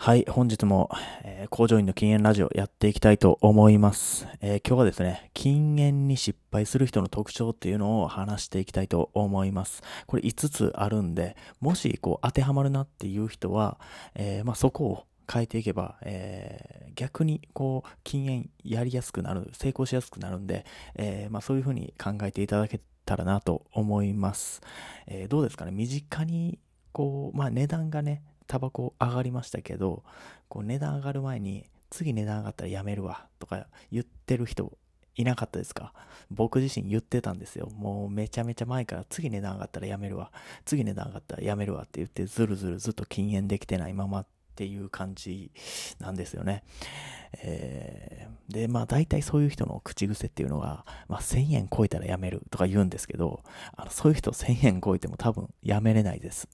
はい、本日も、えー、工場員の禁煙ラジオやっていきたいと思います、えー、今日はですね、禁煙に失敗する人の特徴っていうのを話していきたいと思います。これ5つあるんで、もしこう当てはまるなっていう人は、えー、まあ、そこを変えていけば、え逆にこう禁煙やりやすくなる、成功しやすくなるんで、えまあ、そういうふうに考えていただけたらなと思います。えどうですかね、身近にこう、まあ、値段がね、タバコ上がりましたけど、こう値段上がる前に、次値段上がったらやめるわとか言ってる人いなかったですか？僕自身言ってたんですよ。もうめちゃめちゃ前から次値段上がったらやめるわ。次値段上がったらやめるわって言ってずるずるずっと禁煙できてないままっていう感じなんですよね。えー、で、まあ大体そういう人の口癖っていうのが、まあ1000円超えたらやめるとか言うんですけど、あのそういう人1000円超えても多分やめれないです。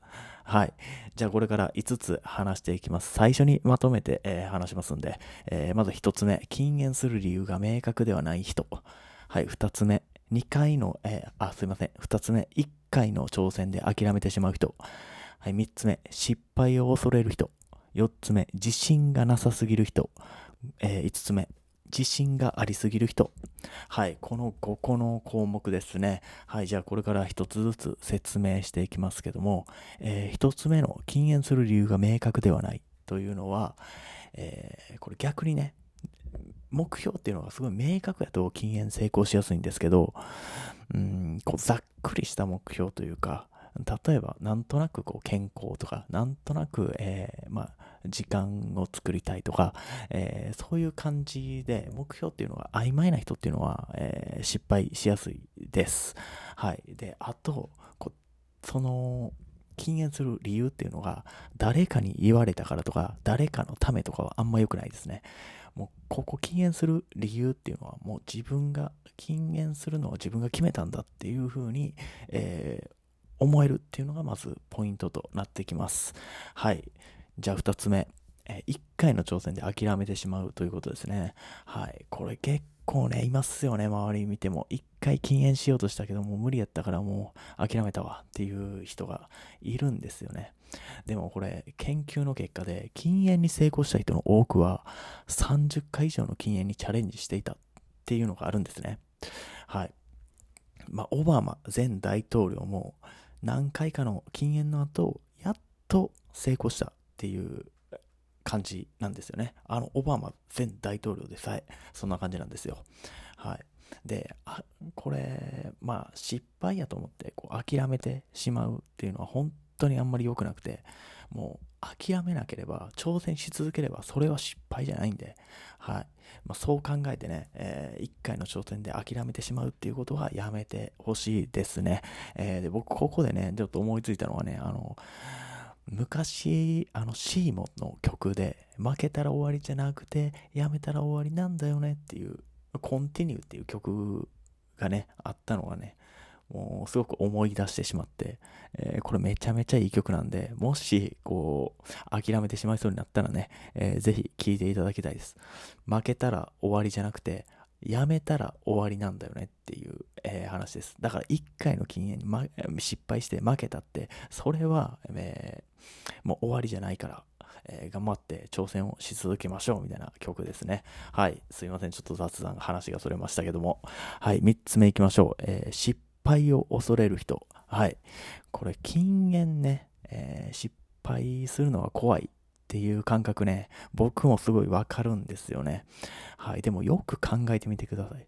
はい。じゃあこれから5つ話していきます。最初にまとめて、えー、話しますんで、えー、まず1つ目、禁煙する理由が明確ではない人。はい、2つ目、2回の、えー、あ、すいません。2つ目、1回の挑戦で諦めてしまう人。はい、3つ目、失敗を恐れる人。4つ目、自信がなさすぎる人。えー、5つ目、自信がありすぎる人。はい、この5個の項目ですね。はい、じゃあこれから1つずつ説明していきますけども、えー、1つ目の禁煙する理由が明確ではないというのは、えー、これ逆にね、目標っていうのがすごい明確やと禁煙成功しやすいんですけど、うん、こうざっくりした目標というか、例えば、なんとなくこう健康とか、なんとなく、えー、まあ、時間を作りたいとか、えー、そういう感じで目標っていうのが曖昧な人っていうのは、えー、失敗しやすいです。はい。で、あと、こその、禁煙する理由っていうのが、誰かに言われたからとか、誰かのためとかはあんま良くないですね。もう、ここ禁煙する理由っていうのは、もう自分が、禁煙するのは自分が決めたんだっていうふうに、えー、思えるっていうのがまずポイントとなってきます。はい。じゃあ2つ目。え1回の挑戦で諦めてしまうということですね。はい。これ結構ね、いますよね、周り見ても。1回禁煙しようとしたけど、もう無理やったからもう諦めたわっていう人がいるんですよね。でもこれ、研究の結果で、禁煙に成功した人の多くは、30回以上の禁煙にチャレンジしていたっていうのがあるんですね。はい。まあ、オバマ前大統領も、何回かの禁煙の後、やっと成功したっていう感じなんですよね。あの、オバマ前大統領でさえ、そんな感じなんですよ。はい。で、あこれ、まあ、失敗やと思って、こう、諦めてしまうっていうのは本当にあんまり良くなくて、もう、諦めなければ、挑戦し続ければ、それは失敗じゃないんで、はい。まあ、そう考えてね、えー、1回の挑戦で諦めてしまうっていうことはやめてほしいですね。えー、で、僕、ここでね、ちょっと思いついたのはね、あの、昔、あの、シーモンの曲で、負けたら終わりじゃなくて、やめたら終わりなんだよねっていう、コンティニューっていう曲がね、あったのがね、もうすごく思い出してしまって、えー、これめちゃめちゃいい曲なんで、もし、こう、諦めてしまいそうになったらね、えー、ぜひ聴いていただきたいです。負けたら終わりじゃなくて、やめたら終わりなんだよねっていう、えー、話です。だから一回の禁煙に、ま、失敗して負けたって、それは、えー、もう終わりじゃないから、えー、頑張って挑戦をし続けましょうみたいな曲ですね。はい。すいません。ちょっと雑談、話がそれましたけども。はい。三つ目いきましょう。えー、失敗を恐れる人。はい。これ、禁煙ね、えー、失敗するのは怖いっていう感覚ね、僕もすごいわかるんですよね。はい。でもよく考えてみてください。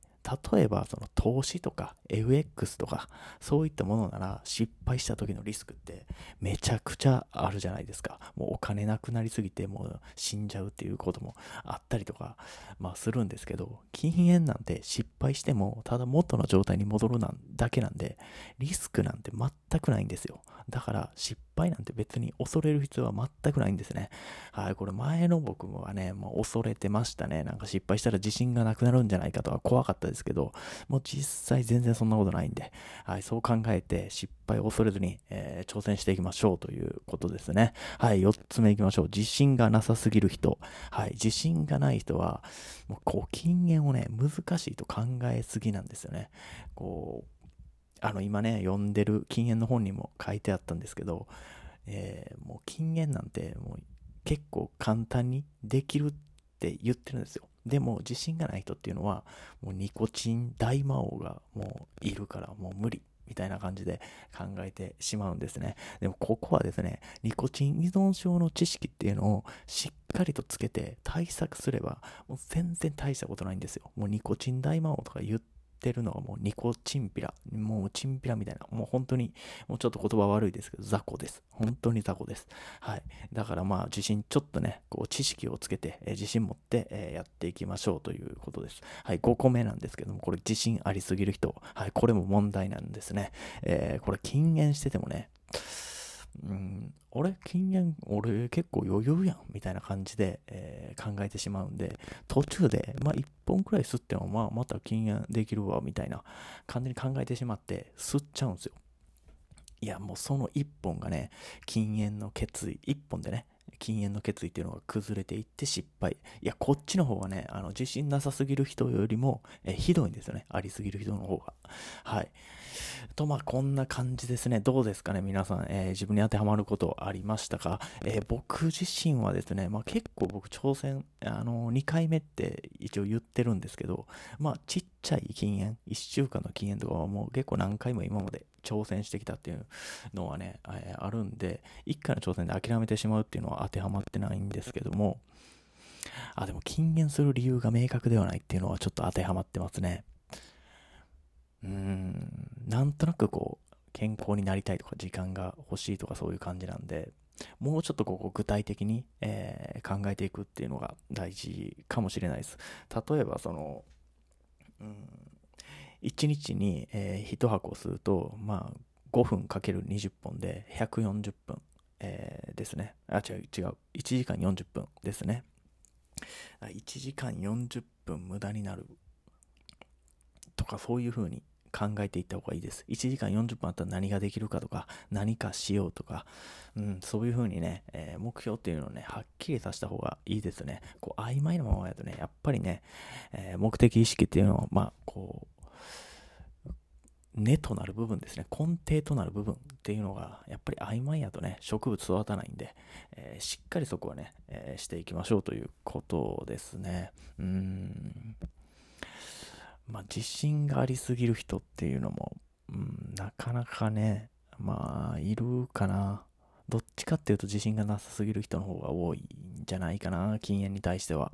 例えば、その投資とか FX とか、そういったものなら失敗した時のリスクってめちゃくちゃあるじゃないですか。もうお金なくなりすぎてもう死んじゃうっていうこともあったりとか、まあするんですけど、禁煙なんて失敗してもただ元の状態に戻るなんだけなんで、リスクなんて全くないんですよ。だから失敗なんて別に恐れる必要は全くないんですね。はい、これ前の僕はね、もう恐れてましたね。なんか失敗したら自信がなくなるんじゃないかとは怖かったですですけど、もう実際全然そんなことないんで、はい、そう考えて失敗を恐れずに、えー、挑戦していきましょうということですね。はい、4つ目いきましょう。自信がなさすぎる人。はい、自信がない人は、もうこう禁煙をね、難しいと考えすぎなんですよね。こう、あの今ね、読んでる禁煙の本にも書いてあったんですけど、えー、もう禁煙なんてもう結構簡単にできるって言ってるんですよ。でも自信がない人っていうのはもうニコチン大魔王がもういるからもう無理みたいな感じで考えてしまうんですね。でもここはですね、ニコチン依存症の知識っていうのをしっかりとつけて対策すれば、もう全然大したことないんですよ。もうニコチン大魔王とか言ってってるのがもうニコチンピラ。もうチンピラみたいな。もう本当に、もうちょっと言葉悪いですけど、雑魚です。本当に雑魚です。はい。だからまあ、自信ちょっとね、こう知識をつけて、えー、自信持って、えー、やっていきましょうということです。はい。5個目なんですけども、これ自信ありすぎる人。はい。これも問題なんですね。えー、これ禁煙しててもね、うん、俺、禁煙、俺結構余裕やん、みたいな感じで、えー、考えてしまうんで、途中で、まあ1本くらい吸っても、まあまた禁煙できるわ、みたいな感じに考えてしまって、吸っちゃうんですよ。いや、もうその1本がね、禁煙の決意、1本でね、禁煙の決意っていうのが崩れていって失敗。いや、こっちの方がね、あの、自信なさすぎる人よりも、えひどいんですよね。ありすぎる人の方が。はい。と、まあ、こんな感じですね。どうですかね、皆さん。えー、自分に当てはまることありましたか、えー、僕自身はですね、まあ、結構僕挑戦、あのー、2回目って一応言ってるんですけど、まあ、ちっちゃい禁煙、1週間の禁煙とかはもう結構何回も今まで挑戦してきたっていうのはね、え、あるんで、1回の挑戦で諦めてしまうっていうのは当てはまってないんですけども、あ、でも禁煙する理由が明確ではないっていうのはちょっと当てはまってますね。うーん、なんとなくこう、健康になりたいとか時間が欲しいとかそういう感じなんで、もうちょっとここ具体的に、えー、考えていくっていうのが大事かもしれないです。例えばその、うん、1日に、えー、1箱吸うと、まあ、5分かける20本で140分、えー、ですね。あ、違う、違う。1時間40分ですね。1時間40分無駄になるとかそういう風に考えていった方がいいです。1時間40分あったら何ができるかとか、何かしようとか、うん、そういう風にね、えー、目標っていうのをね、はっきりさせた方がいいですね。こう、曖昧なままやとね、やっぱりね、えー、目的意識っていうのは、まあ、こう、根となる部分ですね。根底となる部分っていうのが、やっぱり曖昧やとね、植物育たないんで、えー、しっかりそこはね、えしていきましょうということですね。うん。まあ、自信がありすぎる人っていうのも、うん、なかなかね、まあ、いるかな。どっちかっていうと自信がなさすぎる人の方が多いんじゃないかな、禁煙に対しては。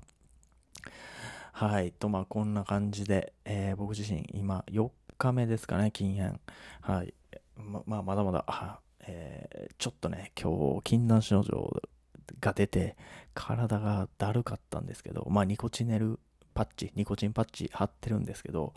はい。と、まあ、こんな感じで、えー、僕自身、今、4日目ですかね、禁煙。はい。ま、まあ、まだまだ、えー、ちょっとね、今日、禁断症状が出て、体がだるかったんですけど、まあ、ニコチネルパッチ、ニコチンパッチ貼ってるんですけど、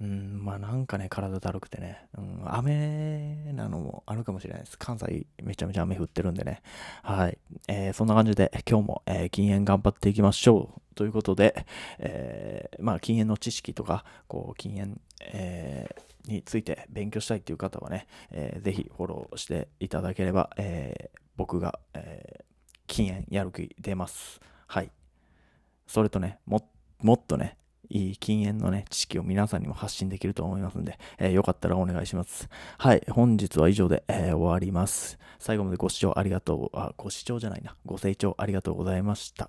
うん、まあなんかね、体だるくてね、うん、雨なのもあるかもしれないです。関西めちゃめちゃ雨降ってるんでね。はい。えー、そんな感じで今日も、えー、禁煙頑張っていきましょう。ということで、えー、まあ禁煙の知識とか、こう、禁煙、えー、について勉強したいっていう方はね、えー、ぜひフォローしていただければ、えー、僕が、え、禁煙やる気出ます。はい。それとね、もっもっとね、いい禁煙のね、知識を皆さんにも発信できると思いますんで、えー、よかったらお願いします。はい、本日は以上で、えー、終わります。最後までご視聴ありがとう、あ、ご視聴じゃないな、ご清聴ありがとうございました。